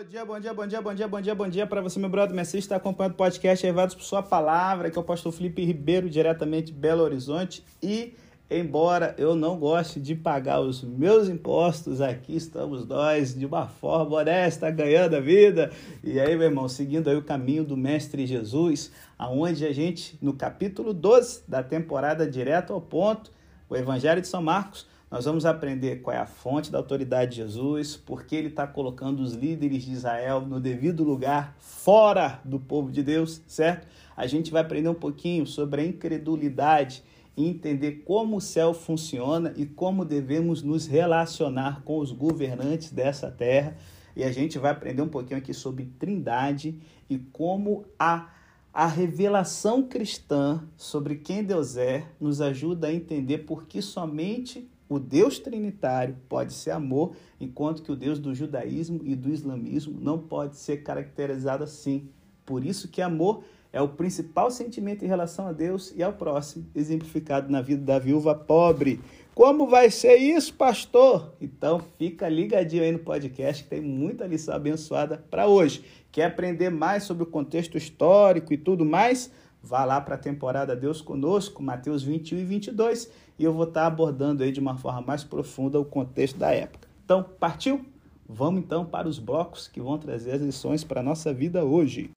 Bom dia, bom dia, bom dia, bom dia, bom dia, bom dia para você, meu brother Messi, está acompanhando o podcast Levados por Sua Palavra, que é o pastor Felipe Ribeiro, diretamente de Belo Horizonte. E, embora eu não goste de pagar os meus impostos, aqui estamos nós, de uma forma honesta, ganhando a vida. E aí, meu irmão, seguindo aí o caminho do Mestre Jesus, aonde a gente, no capítulo 12 da temporada Direto ao Ponto, o Evangelho de São Marcos, nós vamos aprender qual é a fonte da autoridade de Jesus, por que ele está colocando os líderes de Israel no devido lugar, fora do povo de Deus, certo? A gente vai aprender um pouquinho sobre a incredulidade e entender como o céu funciona e como devemos nos relacionar com os governantes dessa terra. E a gente vai aprender um pouquinho aqui sobre trindade e como a a revelação cristã sobre quem Deus é nos ajuda a entender por que somente o Deus trinitário pode ser amor, enquanto que o Deus do judaísmo e do islamismo não pode ser caracterizado assim. Por isso que amor é o principal sentimento em relação a Deus e ao próximo, exemplificado na vida da viúva pobre. Como vai ser isso, pastor? Então fica ligadinho aí no podcast que tem muita lição abençoada para hoje. Quer aprender mais sobre o contexto histórico e tudo mais? Vá lá para a temporada Deus Conosco, Mateus 21 e 22, e eu vou estar tá abordando aí de uma forma mais profunda o contexto da época. Então, partiu? Vamos então para os blocos que vão trazer as lições para a nossa vida hoje.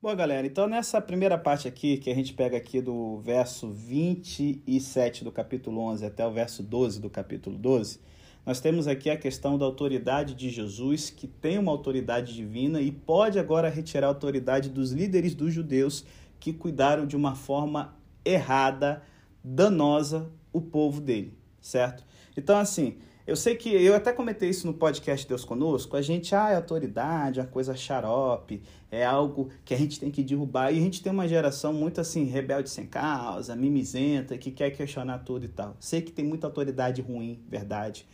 Bom, galera, então nessa primeira parte aqui, que a gente pega aqui do verso 27 do capítulo 11 até o verso 12 do capítulo 12, nós temos aqui a questão da autoridade de Jesus, que tem uma autoridade divina e pode agora retirar a autoridade dos líderes dos judeus que cuidaram de uma forma errada, danosa, o povo dele, certo? Então, assim, eu sei que eu até comentei isso no podcast Deus Conosco. A gente, ah, é autoridade, é uma coisa xarope, é algo que a gente tem que derrubar. E a gente tem uma geração muito assim, rebelde sem causa, mimizenta, que quer questionar tudo e tal. Sei que tem muita autoridade ruim, verdade.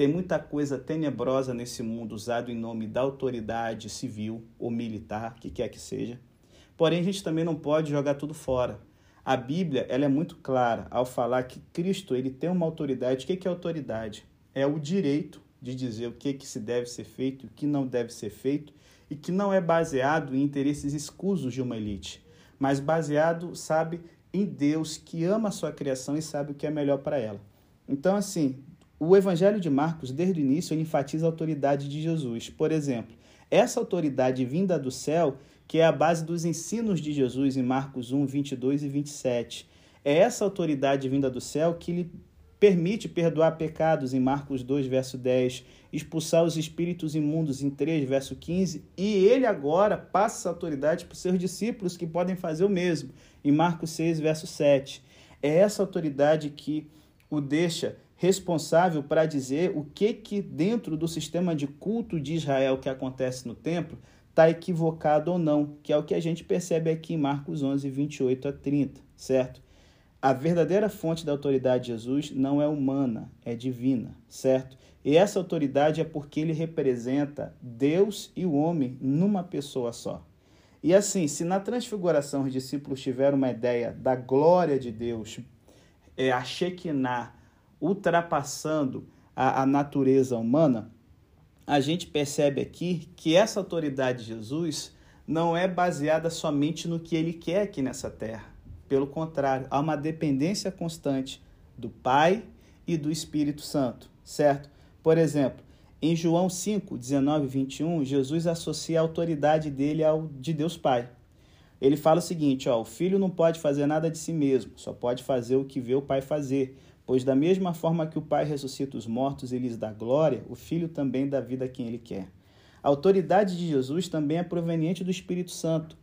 Tem muita coisa tenebrosa nesse mundo usado em nome da autoridade civil ou militar, que quer que seja. Porém, a gente também não pode jogar tudo fora. A Bíblia ela é muito clara ao falar que Cristo ele tem uma autoridade. O que é autoridade? É o direito de dizer o que, que se deve ser feito e o que não deve ser feito, e que não é baseado em interesses escusos de uma elite, mas baseado, sabe, em Deus que ama a sua criação e sabe o que é melhor para ela. Então, assim, o Evangelho de Marcos, desde o início, enfatiza a autoridade de Jesus. Por exemplo, essa autoridade vinda do céu, que é a base dos ensinos de Jesus em Marcos 1, 22 e 27. É essa autoridade vinda do céu que lhe permite perdoar pecados em Marcos 2, verso 10, expulsar os espíritos imundos em 3, verso 15, e ele agora passa essa autoridade para os seus discípulos que podem fazer o mesmo, em Marcos 6, verso 7. É essa autoridade que o deixa responsável para dizer o que que dentro do sistema de culto de Israel que acontece no templo está equivocado ou não, que é o que a gente percebe aqui em Marcos 11, 28 a 30, certo? A verdadeira fonte da autoridade de Jesus não é humana, é divina, certo? E essa autoridade é porque ele representa Deus e o homem numa pessoa só. E assim, se na transfiguração os discípulos tiveram uma ideia da glória de Deus, é, a Shekinah, ultrapassando a, a natureza humana, a gente percebe aqui que essa autoridade de Jesus não é baseada somente no que ele quer aqui nessa terra. Pelo contrário, há uma dependência constante do Pai e do Espírito Santo, certo? Por exemplo, em João 5, 19 e 21, Jesus associa a autoridade dele ao de Deus Pai. Ele fala o seguinte: ó, o filho não pode fazer nada de si mesmo, só pode fazer o que vê o pai fazer. Pois, da mesma forma que o Pai ressuscita os mortos e lhes dá glória, o Filho também dá vida a quem ele quer. A autoridade de Jesus também é proveniente do Espírito Santo.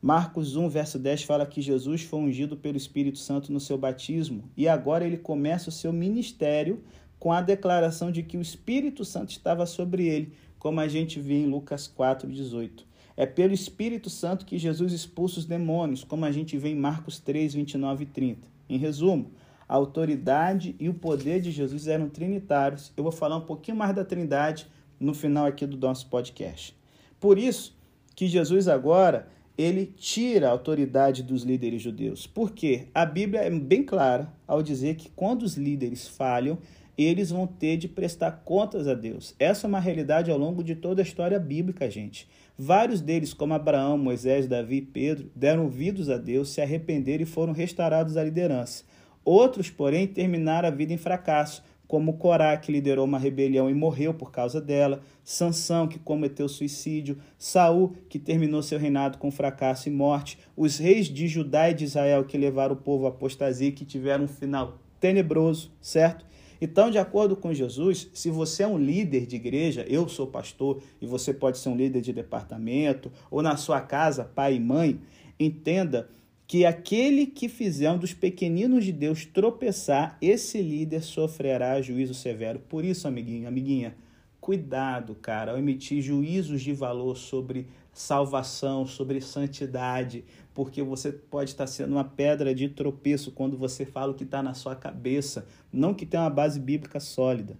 Marcos 1, verso 10 fala que Jesus foi ungido pelo Espírito Santo no seu batismo e agora ele começa o seu ministério com a declaração de que o Espírito Santo estava sobre ele, como a gente vê em Lucas 4,18. É pelo Espírito Santo que Jesus expulsa os demônios, como a gente vê em Marcos 3, 29 e 30. Em resumo, a autoridade e o poder de Jesus eram trinitários. Eu vou falar um pouquinho mais da Trindade no final aqui do nosso podcast. Por isso que Jesus agora ele tira a autoridade dos líderes judeus. Porque a Bíblia é bem clara ao dizer que quando os líderes falham, eles vão ter de prestar contas a Deus. Essa é uma realidade ao longo de toda a história bíblica, gente. Vários deles, como Abraão, Moisés, Davi e Pedro, deram ouvidos a Deus, se arrependeram e foram restaurados à liderança. Outros, porém, terminaram a vida em fracasso, como Corá, que liderou uma rebelião e morreu por causa dela, Sansão, que cometeu suicídio, Saul, que terminou seu reinado com fracasso e morte, os reis de Judá e de Israel que levaram o povo à apostasia e que tiveram um final tenebroso, certo? Então, de acordo com Jesus, se você é um líder de igreja, eu sou pastor e você pode ser um líder de departamento, ou na sua casa, pai e mãe, entenda que aquele que fizer um dos pequeninos de Deus tropeçar, esse líder sofrerá juízo severo. Por isso, amiguinho, amiguinha, cuidado, cara, ao emitir juízos de valor sobre salvação, sobre santidade, porque você pode estar sendo uma pedra de tropeço quando você fala o que está na sua cabeça, não que tem uma base bíblica sólida.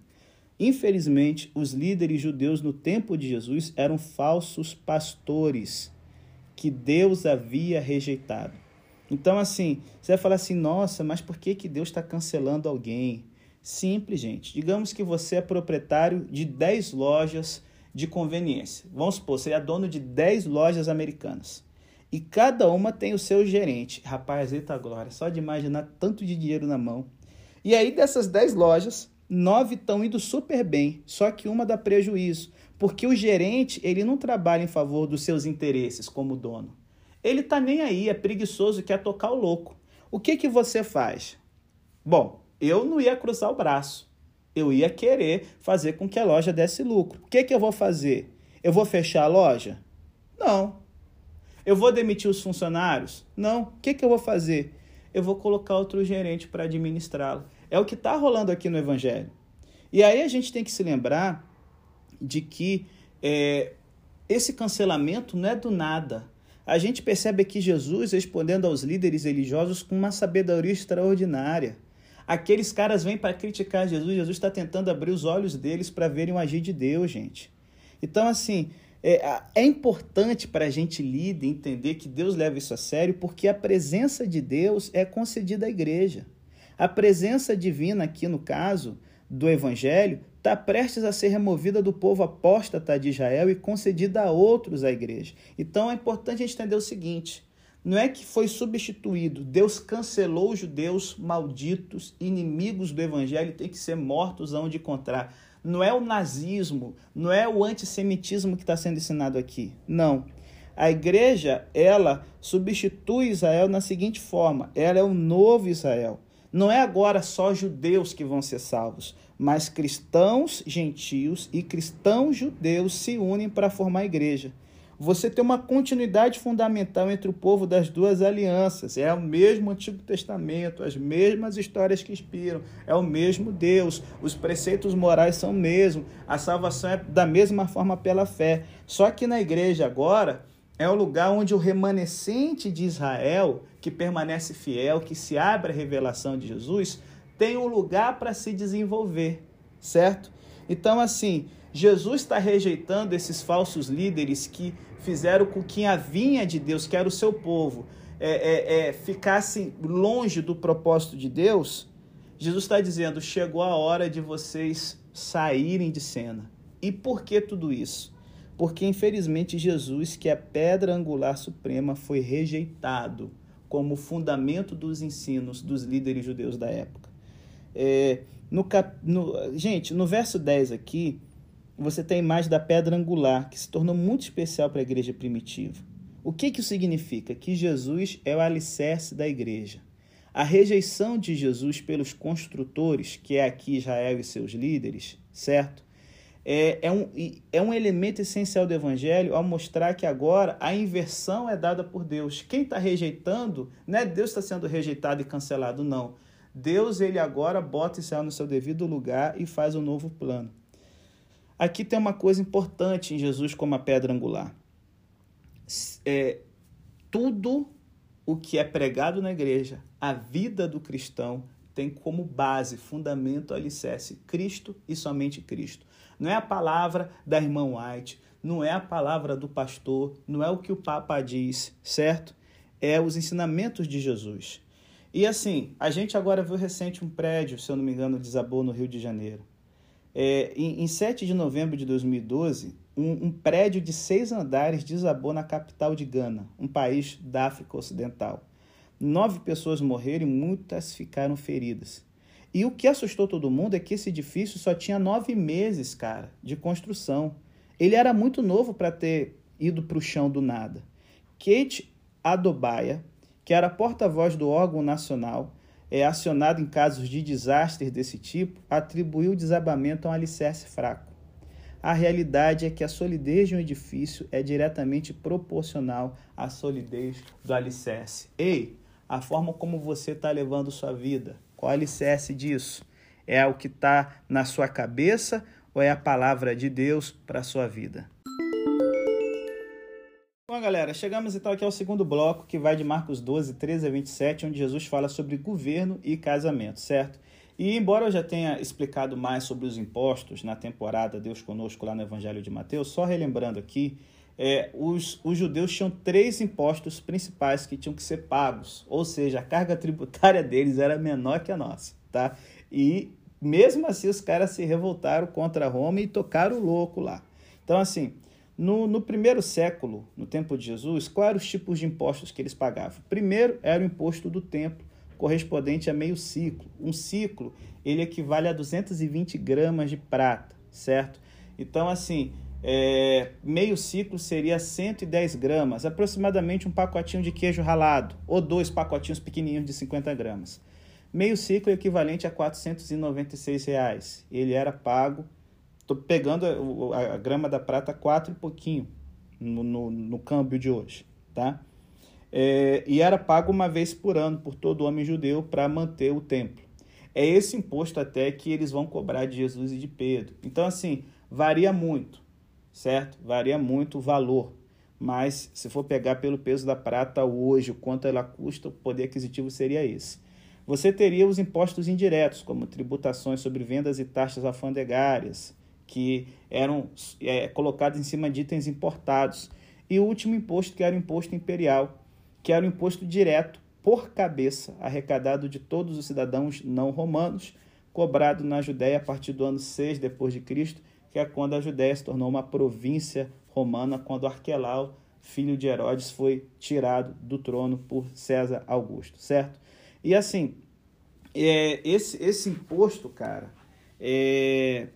Infelizmente, os líderes judeus no tempo de Jesus eram falsos pastores que Deus havia rejeitado. Então, assim, você vai falar assim: nossa, mas por que, que Deus está cancelando alguém? Simples, gente. Digamos que você é proprietário de 10 lojas de conveniência. Vamos supor, você é dono de 10 lojas americanas. E cada uma tem o seu gerente. Rapaz, eita glória, só de imaginar tanto de dinheiro na mão. E aí, dessas 10 lojas, nove estão indo super bem, só que uma dá prejuízo. Porque o gerente, ele não trabalha em favor dos seus interesses como dono. Ele tá nem aí, é preguiçoso, quer tocar o louco. O que que você faz? Bom, eu não ia cruzar o braço eu ia querer fazer com que a loja desse lucro. O que, que eu vou fazer? Eu vou fechar a loja? Não. Eu vou demitir os funcionários? Não. O que, que eu vou fazer? Eu vou colocar outro gerente para administrá-la. É o que está rolando aqui no Evangelho. E aí a gente tem que se lembrar de que é, esse cancelamento não é do nada. A gente percebe aqui Jesus respondendo aos líderes religiosos com uma sabedoria extraordinária. Aqueles caras vêm para criticar Jesus, Jesus está tentando abrir os olhos deles para verem o agir de Deus, gente. Então, assim, é, é importante para a gente líder entender que Deus leva isso a sério, porque a presença de Deus é concedida à igreja. A presença divina, aqui no caso do Evangelho, está prestes a ser removida do povo apóstata de Israel e concedida a outros à igreja. Então é importante a gente entender o seguinte: não é que foi substituído. Deus cancelou os judeus malditos, inimigos do evangelho, tem que ser mortos aonde encontrar. Não é o nazismo, não é o antissemitismo que está sendo ensinado aqui. Não. A igreja, ela substitui Israel na seguinte forma: ela é o novo Israel. Não é agora só judeus que vão ser salvos, mas cristãos gentios e cristãos judeus se unem para formar a igreja você tem uma continuidade fundamental entre o povo das duas alianças. É o mesmo Antigo Testamento, as mesmas histórias que inspiram, é o mesmo Deus, os preceitos morais são o mesmo, a salvação é da mesma forma pela fé. Só que na igreja agora é o lugar onde o remanescente de Israel, que permanece fiel, que se abre à revelação de Jesus, tem um lugar para se desenvolver, certo? Então, assim, Jesus está rejeitando esses falsos líderes que fizeram com que a vinha de Deus, que era o seu povo, é, é, é, ficasse longe do propósito de Deus, Jesus está dizendo: chegou a hora de vocês saírem de cena. E por que tudo isso? Porque, infelizmente, Jesus, que é a pedra angular suprema, foi rejeitado como fundamento dos ensinos dos líderes judeus da época. É, no, cap, no, gente, no verso 10 aqui, você tem a imagem da pedra angular, que se tornou muito especial para a igreja primitiva. O que, que isso significa? Que Jesus é o alicerce da igreja. A rejeição de Jesus pelos construtores, que é aqui Israel e seus líderes, certo? É, é, um, é um elemento essencial do evangelho ao mostrar que agora a inversão é dada por Deus. Quem está rejeitando, não é Deus está sendo rejeitado e cancelado, não. Deus, ele agora bota Israel no seu devido lugar e faz um novo plano. Aqui tem uma coisa importante em Jesus como a pedra angular. É, tudo o que é pregado na igreja, a vida do cristão, tem como base, fundamento, alicerce Cristo e somente Cristo. Não é a palavra da irmã White, não é a palavra do pastor, não é o que o Papa diz, certo? É os ensinamentos de Jesus. E assim, a gente agora viu recente um prédio, se eu não me engano, desabou no Rio de Janeiro. É, em, em 7 de novembro de 2012, um, um, prédio de seis andares desabou na capital de Gana, um país da África Ocidental. Nove pessoas morreram e muitas ficaram feridas. E o que assustou todo mundo é que esse edifício só tinha nove meses, cara, de construção. Ele era muito novo para ter ido para o chão do nada. Kate Adobaia, que era porta-voz do órgão nacional, é acionado em casos de desastres desse tipo, atribuiu o desabamento a um alicerce fraco. A realidade é que a solidez de um edifício é diretamente proporcional à solidez do alicerce. Ei, a forma como você está levando sua vida, qual o alicerce disso? É o que está na sua cabeça ou é a palavra de Deus para a sua vida? Galera, chegamos então aqui ao segundo bloco, que vai de Marcos 12, 13 a 27, onde Jesus fala sobre governo e casamento, certo? E embora eu já tenha explicado mais sobre os impostos na temporada Deus Conosco lá no Evangelho de Mateus, só relembrando aqui, é, os, os judeus tinham três impostos principais que tinham que ser pagos, ou seja, a carga tributária deles era menor que a nossa, tá? E mesmo assim os caras se revoltaram contra Roma e tocaram o louco lá. Então, assim, no, no primeiro século, no tempo de Jesus, quais eram os tipos de impostos que eles pagavam? Primeiro era o imposto do templo, correspondente a meio ciclo. Um ciclo, ele equivale a 220 gramas de prata, certo? Então, assim, é, meio ciclo seria 110 gramas, aproximadamente um pacotinho de queijo ralado, ou dois pacotinhos pequenininhos de 50 gramas. Meio ciclo é equivalente a 496 reais. Ele era pago Estou pegando a, a, grama da prata quatro e pouquinho no, no, no câmbio de hoje, tá? É, e era pago uma vez por ano por todo homem judeu para manter o templo. É esse imposto até que eles vão cobrar de Jesus e de Pedro. Então, assim, varia muito, certo? Varia muito o valor. Mas se for pegar pelo peso da prata hoje, o quanto ela custa, o poder aquisitivo seria esse. Você teria os impostos indiretos, como tributações sobre vendas e taxas alfandegárias, que eram é, colocados em cima de itens importados. E o último imposto, que era o imposto imperial, que era o imposto direto por cabeça, arrecadado de todos os cidadãos não romanos, cobrado na Judéia a partir do ano 6 depois de Cristo, que é quando a Judéia se tornou uma província romana, quando Arquelau, filho de Herodes, foi tirado do trono por César Augusto, certo? E assim, é, esse, esse imposto, cara, é,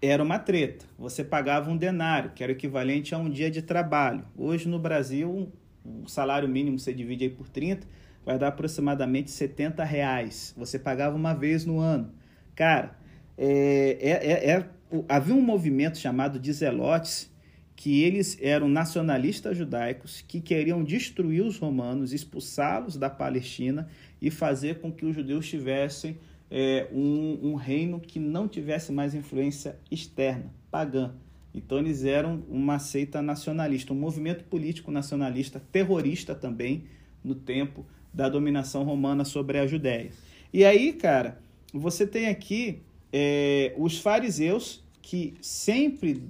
era uma treta. Você pagava um denário, que era o equivalente a um dia de trabalho. Hoje no Brasil, o salário mínimo você divide aí por 30, vai dar aproximadamente 70 reais. Você pagava uma vez no ano. Cara, é, é, é, é havia um movimento chamado de Zelotes, que eles eram nacionalistas judaicos que queriam destruir os romanos, expulsá-los da Palestina e fazer com que os judeus tivessem é, um, um reino que não tivesse mais influência externa, pagã. Então eles eram uma seita nacionalista, um movimento político nacionalista, terrorista também, no tempo da dominação romana sobre a Judéia. E aí, cara, você tem aqui é, os fariseus que sempre,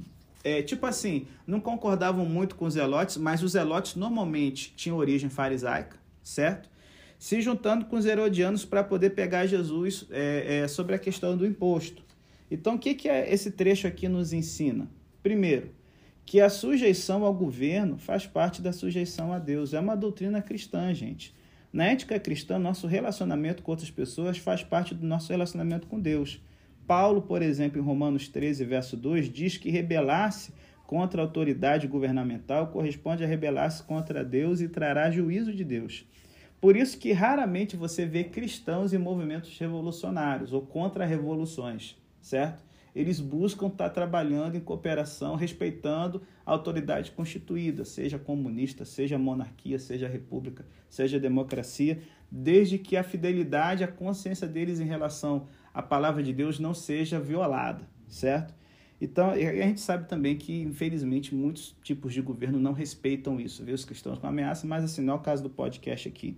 é, tipo assim, não concordavam muito com os zelotes, mas os zelotes normalmente tinham origem farisaica, certo? Se juntando com os herodianos para poder pegar Jesus é, é, sobre a questão do imposto. Então, o que, que é esse trecho aqui nos ensina? Primeiro, que a sujeição ao governo faz parte da sujeição a Deus. É uma doutrina cristã, gente. Na ética cristã, nosso relacionamento com outras pessoas faz parte do nosso relacionamento com Deus. Paulo, por exemplo, em Romanos 13, verso 2, diz que rebelar-se contra a autoridade governamental corresponde a rebelar-se contra Deus e trará juízo de Deus. Por isso que raramente você vê cristãos em movimentos revolucionários ou contra-revoluções, certo? Eles buscam estar trabalhando em cooperação, respeitando a autoridade constituída, seja comunista, seja monarquia, seja república, seja democracia, desde que a fidelidade, a consciência deles em relação à palavra de Deus não seja violada, certo? Então, a gente sabe também que, infelizmente, muitos tipos de governo não respeitam isso, vê os cristãos com ameaça, mas assim, não é o caso do podcast aqui.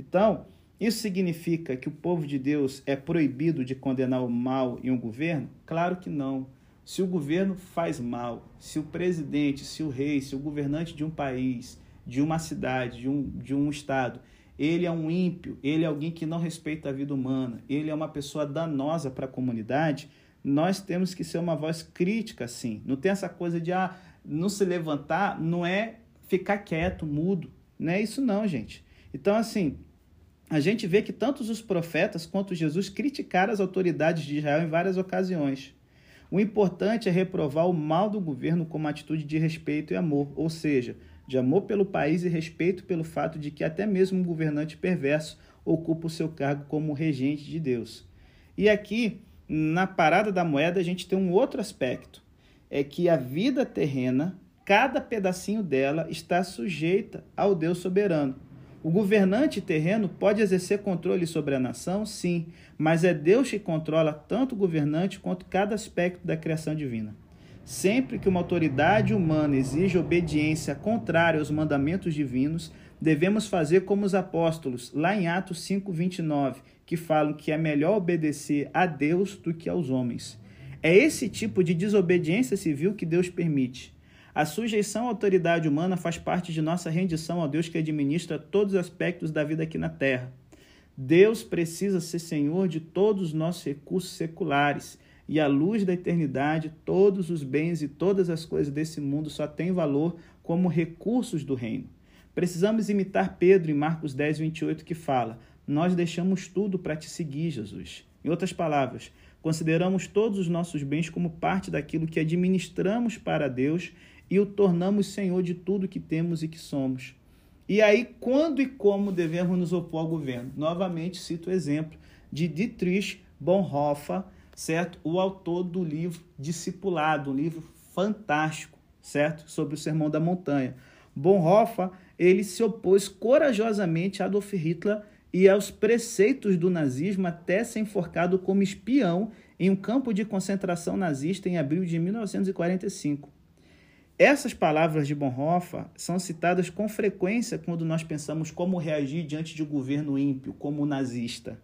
Então, isso significa que o povo de Deus é proibido de condenar o mal em um governo? Claro que não. Se o governo faz mal, se o presidente, se o rei, se o governante de um país, de uma cidade, de um, de um estado, ele é um ímpio, ele é alguém que não respeita a vida humana, ele é uma pessoa danosa para a comunidade, nós temos que ser uma voz crítica, sim. Não tem essa coisa de ah, não se levantar, não é ficar quieto, mudo. Não é isso, não, gente. Então, assim, a gente vê que tanto os profetas quanto Jesus criticaram as autoridades de Israel em várias ocasiões. O importante é reprovar o mal do governo com uma atitude de respeito e amor, ou seja, de amor pelo país e respeito pelo fato de que até mesmo um governante perverso ocupa o seu cargo como regente de Deus. E aqui, na parada da moeda, a gente tem um outro aspecto: é que a vida terrena, cada pedacinho dela está sujeita ao Deus soberano. O governante terreno pode exercer controle sobre a nação, sim, mas é Deus que controla tanto o governante quanto cada aspecto da criação divina. Sempre que uma autoridade humana exige obediência contrária aos mandamentos divinos, devemos fazer como os apóstolos, lá em Atos 5:29, que falam que é melhor obedecer a Deus do que aos homens. É esse tipo de desobediência civil que Deus permite. A sujeição à autoridade humana faz parte de nossa rendição ao Deus que administra todos os aspectos da vida aqui na terra. Deus precisa ser senhor de todos os nossos recursos seculares e à luz da eternidade, todos os bens e todas as coisas desse mundo só têm valor como recursos do reino. Precisamos imitar Pedro em Marcos 10, 28, que fala: Nós deixamos tudo para te seguir, Jesus. Em outras palavras, consideramos todos os nossos bens como parte daquilo que administramos para Deus e o tornamos Senhor de tudo que temos e que somos. E aí, quando e como devemos nos opor ao governo? Novamente, cito o exemplo de Dietrich Bonhoeffer, certo? O autor do livro Discipulado, um livro fantástico, certo? Sobre o Sermão da Montanha. Bonhoeffer, ele se opôs corajosamente a Adolf Hitler e aos preceitos do nazismo até ser enforcado como espião em um campo de concentração nazista em abril de 1945. Essas palavras de Bonhoeffer são citadas com frequência quando nós pensamos como reagir diante de um governo ímpio, como o nazista.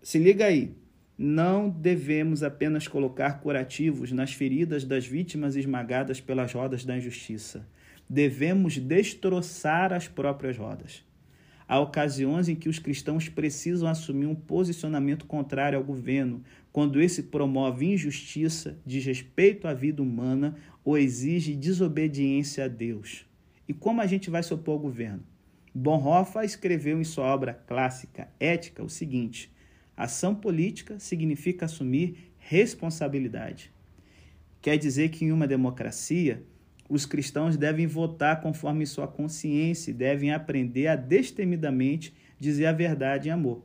Se liga aí, não devemos apenas colocar curativos nas feridas das vítimas esmagadas pelas rodas da injustiça. Devemos destroçar as próprias rodas. Há ocasiões em que os cristãos precisam assumir um posicionamento contrário ao governo, quando esse promove injustiça, desrespeito à vida humana ou exige desobediência a Deus. E como a gente vai se opor ao governo? Bonhoeffer escreveu em sua obra clássica Ética o seguinte: Ação política significa assumir responsabilidade. Quer dizer que em uma democracia, os cristãos devem votar conforme sua consciência e devem aprender a destemidamente dizer a verdade em amor.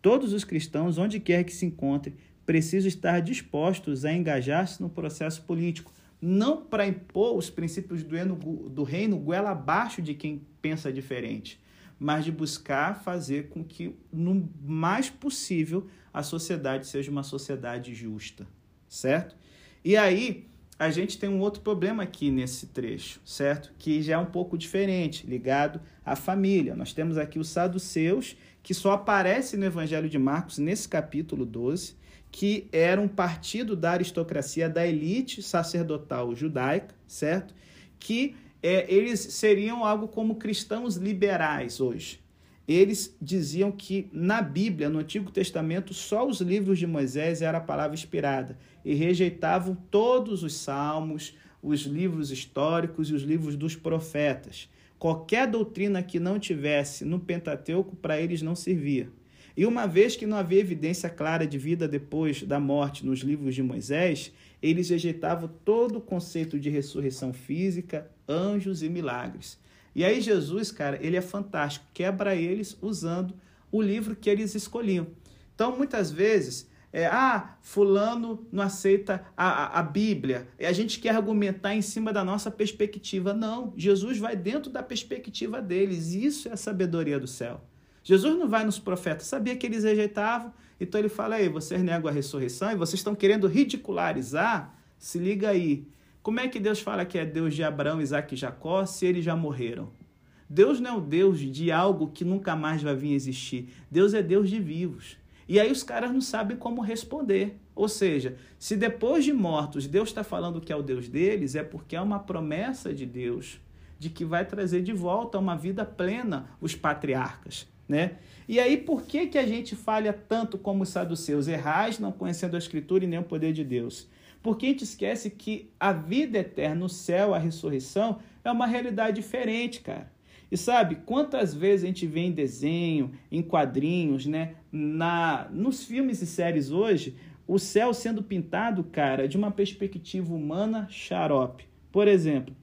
Todos os cristãos, onde quer que se encontrem, precisam estar dispostos a engajar-se no processo político, não para impor os princípios do reino, goela abaixo de quem pensa diferente, mas de buscar fazer com que, no mais possível, a sociedade seja uma sociedade justa, certo? E aí, a gente tem um outro problema aqui nesse trecho, certo? Que já é um pouco diferente, ligado à família. Nós temos aqui os saduceus, que só aparece no Evangelho de Marcos nesse capítulo 12, que era um partido da aristocracia, da elite sacerdotal judaica, certo? Que é, eles seriam algo como cristãos liberais hoje. Eles diziam que na Bíblia, no Antigo Testamento, só os livros de Moisés era a palavra inspirada e rejeitavam todos os salmos, os livros históricos e os livros dos profetas. Qualquer doutrina que não tivesse no Pentateuco, para eles não servia. E uma vez que não havia evidência clara de vida depois da morte nos livros de Moisés, eles rejeitavam todo o conceito de ressurreição física, anjos e milagres. E aí Jesus, cara, ele é fantástico, quebra eles usando o livro que eles escolhiam. Então, muitas vezes, é, ah, fulano não aceita a, a, a Bíblia, e a gente quer argumentar em cima da nossa perspectiva. Não, Jesus vai dentro da perspectiva deles, isso é a sabedoria do céu. Jesus não vai nos profetas, sabia que eles rejeitavam, então ele fala aí, vocês negam a ressurreição e vocês estão querendo ridicularizar? Se liga aí. Como é que Deus fala que é Deus de Abraão, Isaac e Jacó se eles já morreram? Deus não é o Deus de algo que nunca mais vai vir existir. Deus é Deus de vivos. E aí os caras não sabem como responder. Ou seja, se depois de mortos Deus está falando que é o Deus deles, é porque é uma promessa de Deus de que vai trazer de volta uma vida plena os patriarcas, né? E aí, por que, que a gente falha tanto como os saduceus? Errais, não conhecendo a Escritura e nem o poder de Deus. Porque a gente esquece que a vida eterna, o céu, a ressurreição, é uma realidade diferente, cara. E sabe, quantas vezes a gente vê em desenho, em quadrinhos, né? Na, nos filmes e séries hoje, o céu sendo pintado, cara, de uma perspectiva humana xarope. Por exemplo,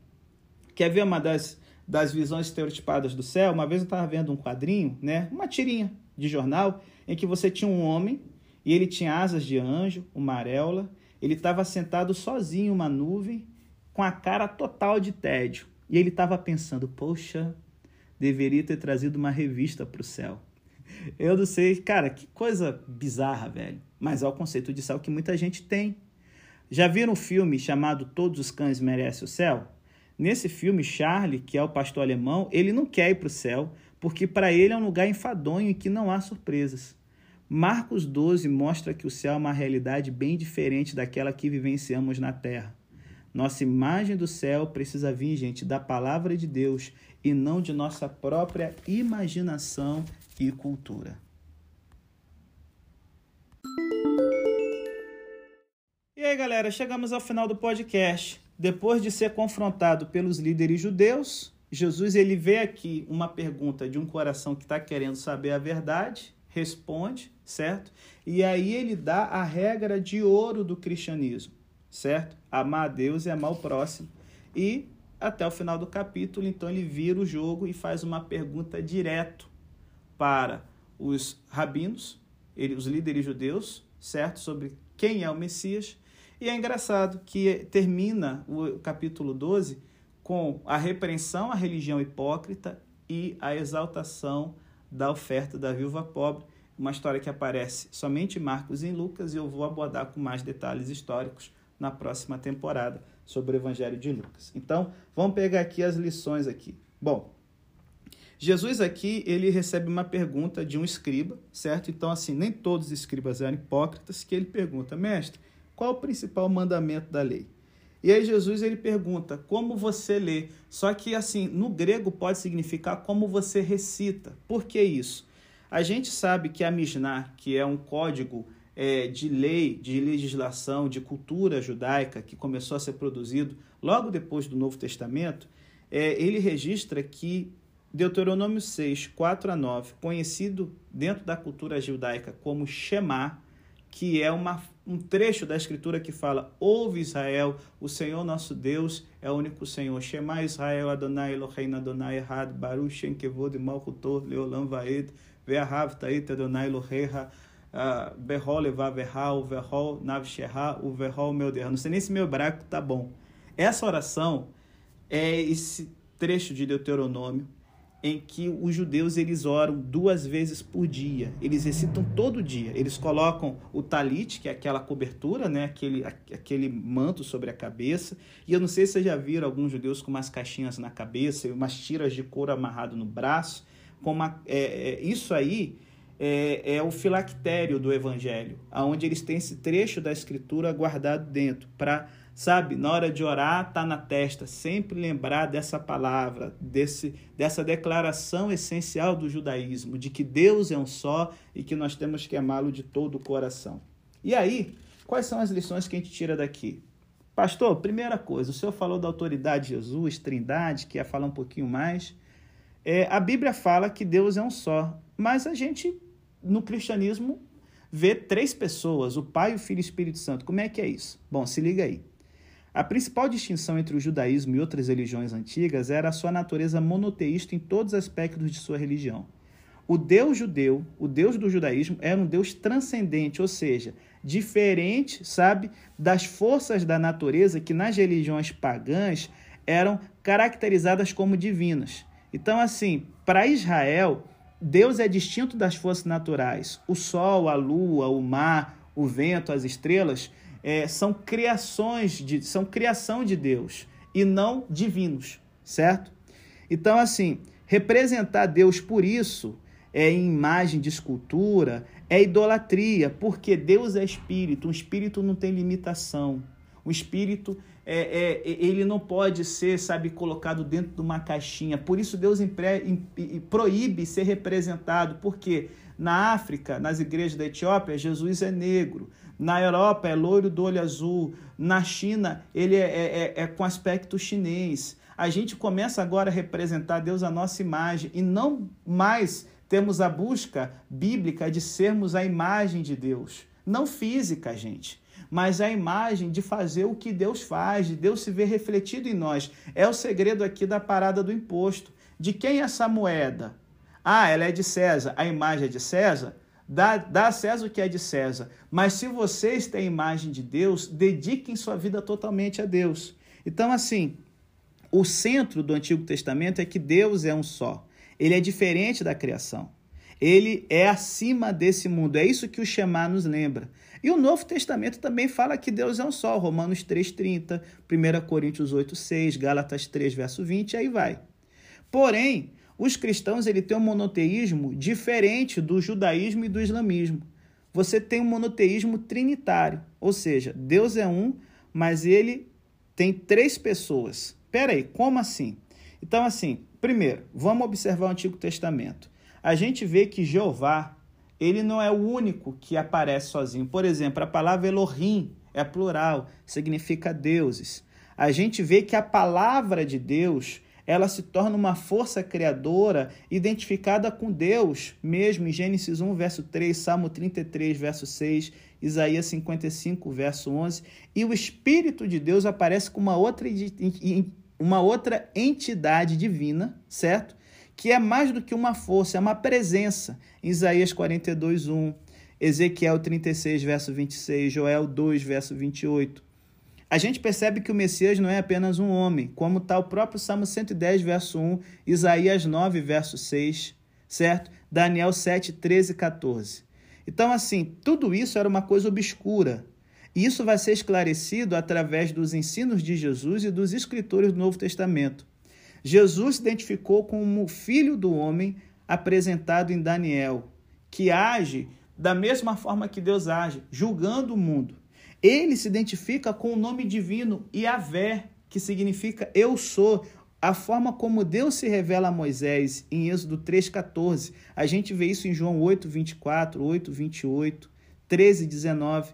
quer ver uma das das visões estereotipadas do céu, uma vez eu estava vendo um quadrinho, né, uma tirinha de jornal, em que você tinha um homem e ele tinha asas de anjo, uma areola, ele estava sentado sozinho em uma nuvem, com a cara total de tédio. E ele estava pensando, poxa, deveria ter trazido uma revista para o céu. Eu não sei, cara, que coisa bizarra, velho. Mas é o conceito de céu que muita gente tem. Já viram um filme chamado Todos os Cães Merecem o Céu? Nesse filme, Charlie, que é o pastor alemão, ele não quer ir para o céu, porque para ele é um lugar enfadonho em que não há surpresas. Marcos 12 mostra que o céu é uma realidade bem diferente daquela que vivenciamos na terra. Nossa imagem do céu precisa vir, gente, da palavra de Deus e não de nossa própria imaginação e cultura. E aí, galera, chegamos ao final do podcast. Depois de ser confrontado pelos líderes judeus, Jesus ele vê aqui uma pergunta de um coração que está querendo saber a verdade, responde, certo? E aí ele dá a regra de ouro do cristianismo, certo? Amar a Deus e amar o próximo. E até o final do capítulo, então ele vira o jogo e faz uma pergunta direto para os rabinos, ele, os líderes judeus, certo? Sobre quem é o Messias e é engraçado que termina o capítulo 12 com a repreensão à religião hipócrita e a exaltação da oferta da viúva pobre, uma história que aparece somente em Marcos e em Lucas, e eu vou abordar com mais detalhes históricos na próxima temporada sobre o Evangelho de Lucas. Então, vamos pegar aqui as lições aqui. Bom, Jesus aqui, ele recebe uma pergunta de um escriba, certo? Então, assim, nem todos os escribas eram hipócritas, que ele pergunta, mestre, qual o principal mandamento da lei? E aí Jesus ele pergunta como você lê. Só que assim, no grego pode significar como você recita. Por que isso? A gente sabe que a Mishnah, que é um código é, de lei, de legislação, de cultura judaica que começou a ser produzido logo depois do Novo Testamento, é, ele registra que Deuteronômio 6, 4 a 9, conhecido dentro da cultura judaica como Shema, que é uma, um trecho da escritura que fala: Ouve Israel, o Senhor nosso Deus é o único Senhor. Shema Israel Adonai Eloheinu Adonai Errad Baruch Shem Kevod Leolam Vaed Ve'ahav Tait Adonai Elohecha ah, Behol Levaverhal Verhol Navsherha o Verhol meu Deus. Não sei nem se meu hebraico tá bom. Essa oração é esse trecho de Deuteronômio em que os judeus eles oram duas vezes por dia. Eles recitam todo dia. Eles colocam o talit, que é aquela cobertura, né, aquele, aquele manto sobre a cabeça. E eu não sei se vocês já viram alguns judeus com umas caixinhas na cabeça, umas tiras de couro amarrado no braço. Com uma, é, é, isso aí é, é, o filactério do evangelho, aonde eles têm esse trecho da escritura guardado dentro para Sabe, na hora de orar, tá na testa, sempre lembrar dessa palavra, desse, dessa declaração essencial do judaísmo, de que Deus é um só e que nós temos que amá-lo de todo o coração. E aí, quais são as lições que a gente tira daqui? Pastor, primeira coisa, o senhor falou da autoridade de Jesus, trindade, que ia falar um pouquinho mais. É, a Bíblia fala que Deus é um só, mas a gente, no cristianismo, vê três pessoas, o Pai, o Filho e o Espírito Santo. Como é que é isso? Bom, se liga aí. A principal distinção entre o judaísmo e outras religiões antigas era a sua natureza monoteísta em todos os aspectos de sua religião. O Deus judeu, o Deus do judaísmo, era um Deus transcendente, ou seja, diferente, sabe, das forças da natureza que nas religiões pagãs eram caracterizadas como divinas. Então, assim, para Israel, Deus é distinto das forças naturais. O sol, a lua, o mar, o vento, as estrelas é, são criações de, são criação de Deus e não divinos, certo? Então, assim, representar Deus por isso é em imagem de escultura, é idolatria, porque Deus é espírito, um espírito não tem limitação. O espírito é, é, ele não pode ser, sabe, colocado dentro de uma caixinha. Por isso Deus impre, imp, proíbe ser representado, porque na África, nas igrejas da Etiópia, Jesus é negro. Na Europa é loiro do olho azul. Na China, ele é, é, é, é com aspecto chinês. A gente começa agora a representar Deus à nossa imagem e não mais temos a busca bíblica de sermos a imagem de Deus. Não física, gente, mas a imagem de fazer o que Deus faz, de Deus se ver refletido em nós. É o segredo aqui da parada do imposto. De quem é essa moeda? Ah, ela é de César. A imagem é de César? Dá, dá a César o que é de César. Mas se vocês têm a imagem de Deus, dediquem sua vida totalmente a Deus. Então, assim, o centro do Antigo Testamento é que Deus é um só. Ele é diferente da criação. Ele é acima desse mundo. É isso que o Shema nos lembra. E o Novo Testamento também fala que Deus é um só. Romanos 3,30, 1 Coríntios 8,6, Gálatas 3, verso 20, aí vai. Porém, os cristãos ele têm um monoteísmo diferente do judaísmo e do islamismo. Você tem um monoteísmo trinitário, ou seja, Deus é um, mas ele tem três pessoas. Espera aí, como assim? Então, assim, primeiro, vamos observar o Antigo Testamento. A gente vê que Jeová, ele não é o único que aparece sozinho. Por exemplo, a palavra Elohim é plural, significa deuses. A gente vê que a palavra de Deus ela se torna uma força criadora identificada com Deus, mesmo em Gênesis 1, verso 3, Salmo 33, verso 6, Isaías 55, verso 11. E o Espírito de Deus aparece com uma outra, uma outra entidade divina, certo? Que é mais do que uma força, é uma presença. Isaías 42, 1. Ezequiel 36, verso 26, Joel 2, verso 28 a gente percebe que o Messias não é apenas um homem, como está o próprio Salmo 110, verso 1, Isaías 9, verso 6, certo? Daniel 7, 13 e 14. Então, assim, tudo isso era uma coisa obscura. E isso vai ser esclarecido através dos ensinos de Jesus e dos escritores do Novo Testamento. Jesus se identificou como o filho do homem apresentado em Daniel, que age da mesma forma que Deus age, julgando o mundo. Ele se identifica com o nome divino Yahvé, que significa eu sou. A forma como Deus se revela a Moisés em Êxodo 3,14. A gente vê isso em João 8, 24, 8, 28, 13, 19.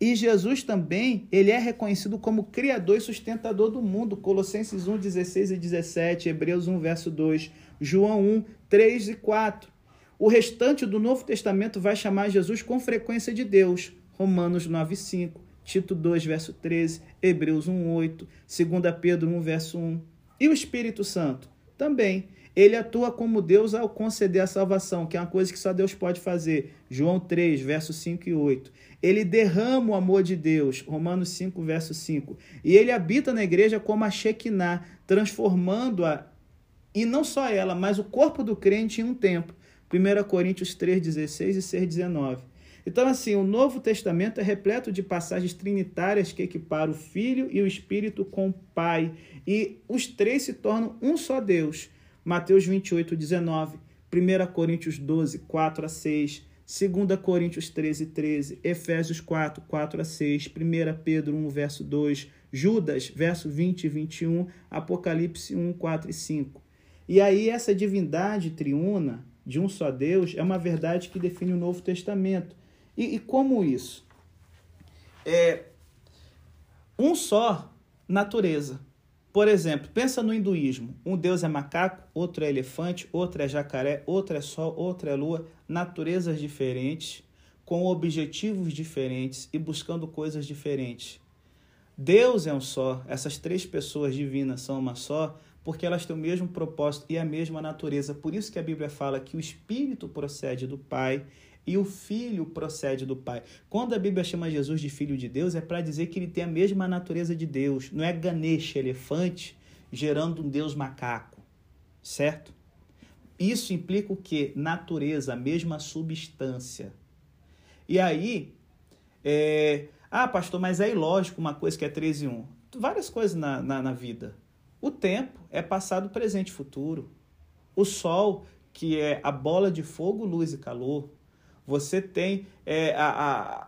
E Jesus também, ele é reconhecido como criador e sustentador do mundo. Colossenses 1, 16 e 17, Hebreus 1, verso 2, João 1, 3 e 4. O restante do Novo Testamento vai chamar Jesus com frequência de Deus. Romanos 9,5, Tito 2, verso 13, Hebreus 1,8, 2 Pedro 1, verso 1. E o Espírito Santo? Também. Ele atua como Deus ao conceder a salvação, que é uma coisa que só Deus pode fazer. João 3, verso 5 e 8. Ele derrama o amor de Deus. Romanos 5, verso 5. E ele habita na igreja como a Shekinah, transformando-a, e não só ela, mas o corpo do crente em um templo. 1 Coríntios 3, 16 e 6, 19. Então, assim, o Novo Testamento é repleto de passagens trinitárias que equiparam o Filho e o Espírito com o Pai. E os três se tornam um só Deus. Mateus 28, 19, 1 Coríntios 12, 4 a 6, 2 Coríntios 13, 13, Efésios 4, 4 a 6, 1 Pedro 1, verso 2, Judas, verso 20 e 21, Apocalipse 1, 4 e 5. E aí essa divindade triuna de um só Deus é uma verdade que define o Novo Testamento. E, e como isso? É um só natureza. Por exemplo, pensa no hinduísmo. Um deus é macaco, outro é elefante, outro é jacaré, outro é sol, outro é lua. Naturezas diferentes, com objetivos diferentes e buscando coisas diferentes. Deus é um só, essas três pessoas divinas são uma só, porque elas têm o mesmo propósito e a mesma natureza. Por isso que a Bíblia fala que o Espírito procede do Pai e o filho procede do pai. Quando a Bíblia chama Jesus de filho de Deus, é para dizer que ele tem a mesma natureza de Deus. Não é Ganesha, elefante, gerando um Deus macaco, certo? Isso implica o quê? Natureza, a mesma substância. E aí, é... ah, pastor, mas é ilógico uma coisa que é 3 e 1. Várias coisas na, na, na vida. O tempo é passado, presente e futuro. O sol, que é a bola de fogo, luz e calor você tem é, a,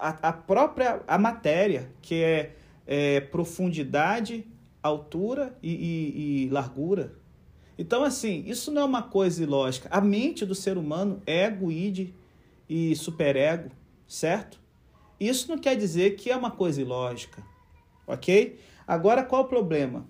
a, a própria a matéria, que é, é, profundidade, altura e, e, e largura. Então, assim, isso não é uma coisa ilógica. A mente do ser humano, ego, id e superego, certo? Isso não quer dizer que é uma coisa ilógica, ok? Agora, qual o problema?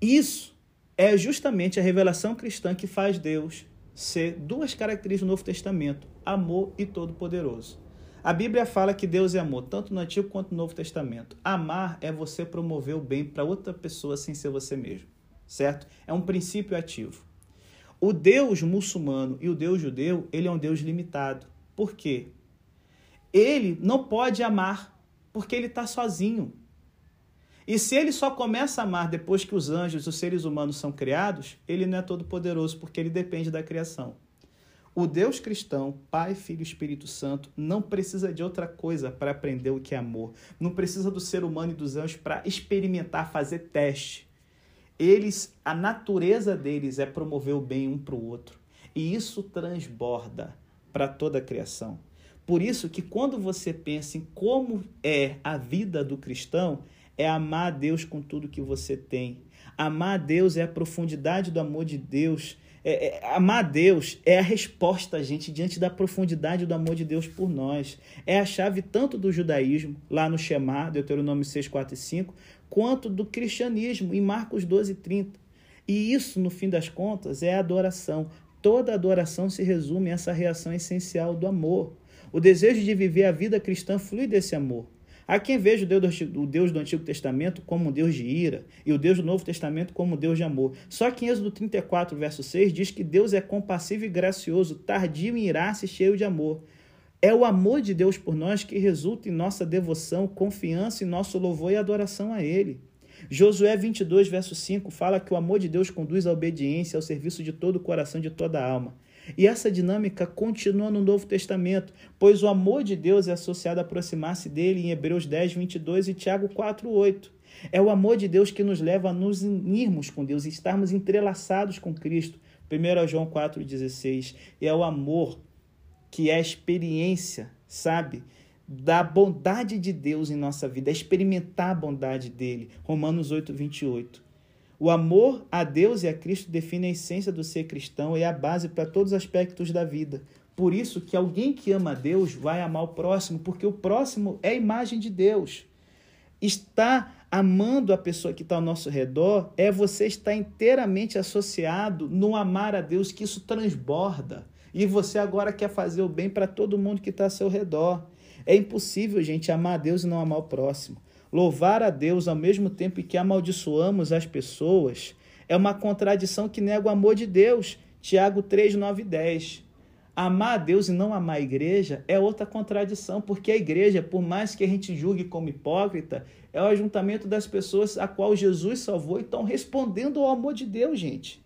Isso é justamente a revelação cristã que faz Deus ser duas características do Novo Testamento: amor e todo-poderoso. A Bíblia fala que Deus é amor, tanto no Antigo quanto no Novo Testamento. Amar é você promover o bem para outra pessoa sem ser você mesmo, certo? É um princípio ativo. O Deus muçulmano e o Deus judeu, ele é um Deus limitado. Por quê? Ele não pode amar porque ele está sozinho. E se ele só começa a amar depois que os anjos, os seres humanos são criados, ele não é todo poderoso porque ele depende da criação. O Deus cristão, Pai, Filho e Espírito Santo, não precisa de outra coisa para aprender o que é amor. Não precisa do ser humano e dos anjos para experimentar, fazer teste. Eles, a natureza deles é promover o bem um para o outro. E isso transborda para toda a criação. Por isso que quando você pensa em como é a vida do cristão, é amar a Deus com tudo que você tem. Amar a Deus é a profundidade do amor de Deus. É, é, amar a Deus é a resposta, gente, diante da profundidade do amor de Deus por nós. É a chave tanto do judaísmo, lá no Shema, Deuteronômio 6, 4 e 5, quanto do cristianismo, em Marcos 12, 30. E isso, no fim das contas, é a adoração. Toda adoração se resume a essa reação essencial do amor. O desejo de viver a vida cristã flui desse amor. Há quem veja o Deus do Antigo Testamento como um Deus de ira e o Deus do Novo Testamento como um Deus de amor. Só que em Êxodo 34, verso 6, diz que Deus é compassivo e gracioso, tardio em irar-se cheio de amor. É o amor de Deus por nós que resulta em nossa devoção, confiança e nosso louvor e adoração a Ele. Josué 22, verso 5 fala que o amor de Deus conduz à obediência, ao serviço de todo o coração de toda a alma. E essa dinâmica continua no Novo Testamento, pois o amor de Deus é associado a aproximar-se dele em Hebreus 10, 22 e Tiago 4, 8. É o amor de Deus que nos leva a nos unirmos com Deus e estarmos entrelaçados com Cristo. 1 João 4,16. E é o amor que é a experiência, sabe? Da bondade de Deus em nossa vida, é experimentar a bondade dele. Romanos 8, 28. O amor a Deus e a Cristo define a essência do ser cristão e é a base para todos os aspectos da vida. Por isso que alguém que ama a Deus vai amar o próximo, porque o próximo é a imagem de Deus. Está amando a pessoa que está ao nosso redor é você estar inteiramente associado no amar a Deus, que isso transborda. E você agora quer fazer o bem para todo mundo que está ao seu redor. É impossível, gente, amar a Deus e não amar o próximo. Louvar a Deus ao mesmo tempo que amaldiçoamos as pessoas é uma contradição que nega o amor de Deus. Tiago 3, 9 e 10. Amar a Deus e não amar a igreja é outra contradição, porque a igreja, por mais que a gente julgue como hipócrita, é o ajuntamento das pessoas a qual Jesus salvou e estão respondendo ao amor de Deus, gente.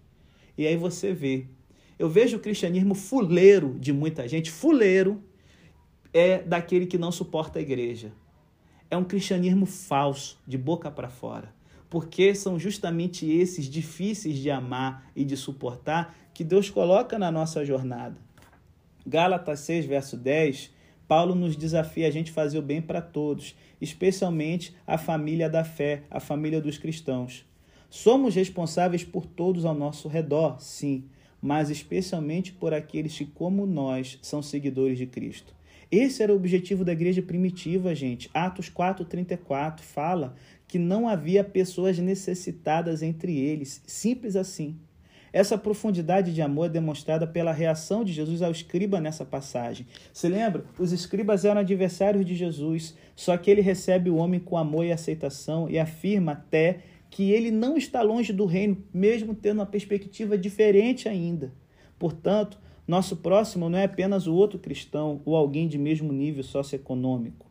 E aí você vê. Eu vejo o cristianismo fuleiro de muita gente. Fuleiro é daquele que não suporta a igreja é um cristianismo falso, de boca para fora. Porque são justamente esses difíceis de amar e de suportar que Deus coloca na nossa jornada. Gálatas 6, verso 10, Paulo nos desafia a gente fazer o bem para todos, especialmente a família da fé, a família dos cristãos. Somos responsáveis por todos ao nosso redor, sim, mas especialmente por aqueles que, como nós, são seguidores de Cristo. Esse era o objetivo da igreja primitiva, gente. Atos 4:34 fala que não havia pessoas necessitadas entre eles, simples assim. Essa profundidade de amor é demonstrada pela reação de Jesus ao escriba nessa passagem. Se lembra? Os escribas eram adversários de Jesus, só que ele recebe o homem com amor e aceitação e afirma até que ele não está longe do reino, mesmo tendo uma perspectiva diferente ainda. Portanto, nosso próximo não é apenas o outro cristão ou alguém de mesmo nível socioeconômico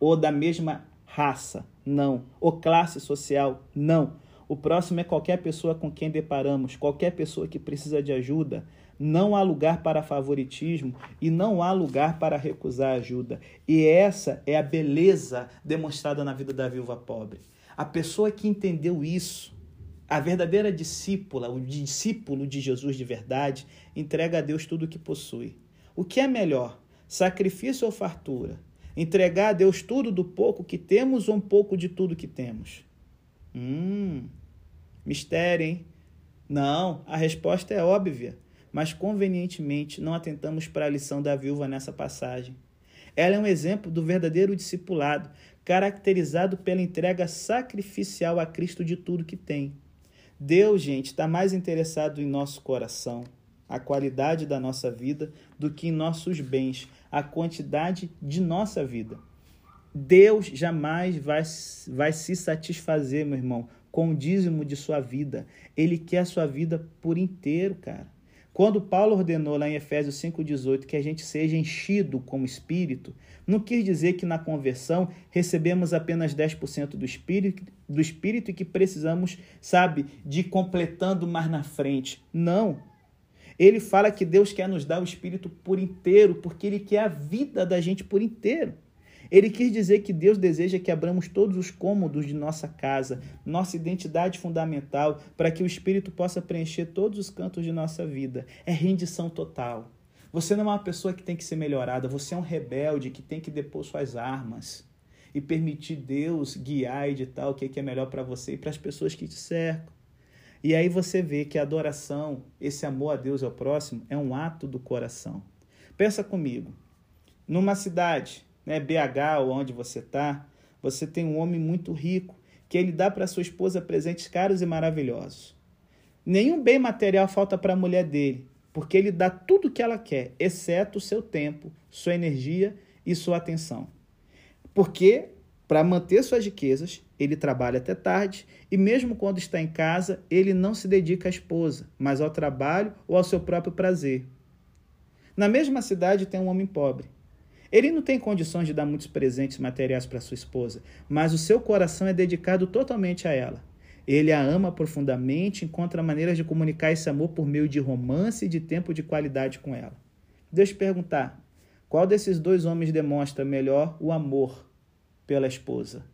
ou da mesma raça, não, ou classe social, não. O próximo é qualquer pessoa com quem deparamos, qualquer pessoa que precisa de ajuda. Não há lugar para favoritismo e não há lugar para recusar ajuda. E essa é a beleza demonstrada na vida da viúva pobre. A pessoa que entendeu isso a verdadeira discípula, o discípulo de Jesus de verdade, entrega a Deus tudo o que possui. O que é melhor, sacrifício ou fartura? Entregar a Deus tudo do pouco que temos ou um pouco de tudo que temos? Hum, mistério, hein? Não, a resposta é óbvia, mas convenientemente não atentamos para a lição da viúva nessa passagem. Ela é um exemplo do verdadeiro discipulado, caracterizado pela entrega sacrificial a Cristo de tudo que tem. Deus, gente, está mais interessado em nosso coração, a qualidade da nossa vida, do que em nossos bens, a quantidade de nossa vida. Deus jamais vai, vai se satisfazer, meu irmão, com o dízimo de sua vida. Ele quer a sua vida por inteiro, cara. Quando Paulo ordenou lá em Efésios 5,18 que a gente seja enchido como espírito, não quis dizer que na conversão recebemos apenas 10% do espírito, do espírito e que precisamos, sabe, de completando mais na frente. Não. Ele fala que Deus quer nos dar o espírito por inteiro, porque ele quer a vida da gente por inteiro. Ele quis dizer que Deus deseja que abramos todos os cômodos de nossa casa, nossa identidade fundamental, para que o Espírito possa preencher todos os cantos de nossa vida. É rendição total. Você não é uma pessoa que tem que ser melhorada, você é um rebelde que tem que depor suas armas e permitir Deus guiar e editar o que é melhor para você e para as pessoas que te cercam. E aí você vê que a adoração, esse amor a Deus e ao próximo, é um ato do coração. Pensa comigo. Numa cidade, né, BH onde você está, você tem um homem muito rico que ele dá para sua esposa presentes caros e maravilhosos. Nenhum bem material falta para a mulher dele, porque ele dá tudo o que ela quer, exceto o seu tempo, sua energia e sua atenção. Porque, para manter suas riquezas, ele trabalha até tarde e, mesmo quando está em casa, ele não se dedica à esposa, mas ao trabalho ou ao seu próprio prazer. Na mesma cidade tem um homem pobre ele não tem condições de dar muitos presentes materiais para sua esposa, mas o seu coração é dedicado totalmente a ela. Ele a ama profundamente, encontra maneiras de comunicar esse amor por meio de romance e de tempo de qualidade com ela. Deixa eu perguntar: qual desses dois homens demonstra melhor o amor pela esposa?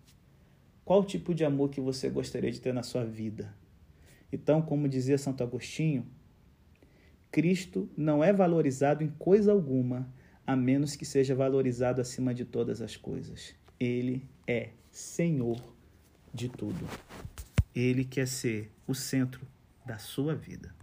Qual tipo de amor que você gostaria de ter na sua vida? Então, como dizia Santo Agostinho, Cristo não é valorizado em coisa alguma a menos que seja valorizado acima de todas as coisas. Ele é Senhor de tudo. Ele quer ser o centro da sua vida.